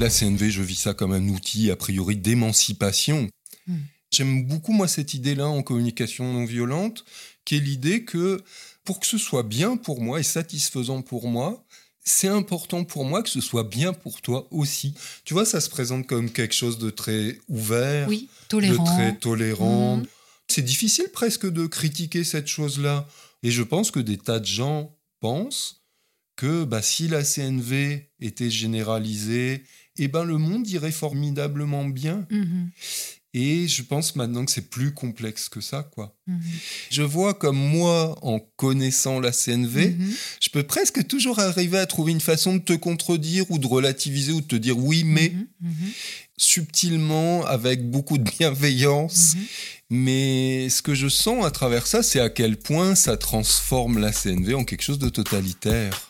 La CNV, je vis ça comme un outil a priori d'émancipation. Hmm. J'aime beaucoup moi cette idée-là en communication non violente, qui est l'idée que pour que ce soit bien pour moi et satisfaisant pour moi, c'est important pour moi que ce soit bien pour toi aussi. Tu vois, ça se présente comme quelque chose de très ouvert, de très tolérant. Mhm. C'est difficile presque de critiquer cette chose-là. Et je pense que des tas de gens pensent que bah, si la CNV était généralisée, eh ben, le monde irait formidablement bien. Mhm. Et je pense maintenant que c'est plus complexe que ça, quoi. Mhm. Je vois comme moi, en connaissant la CNV, mhm. je peux presque toujours arriver à trouver une façon de te contredire ou de relativiser ou de te dire oui, mais subtilement, avec beaucoup de bienveillance. Mais ce que je sens à travers ça, c'est à quel point ça transforme la CNV en quelque chose de totalitaire.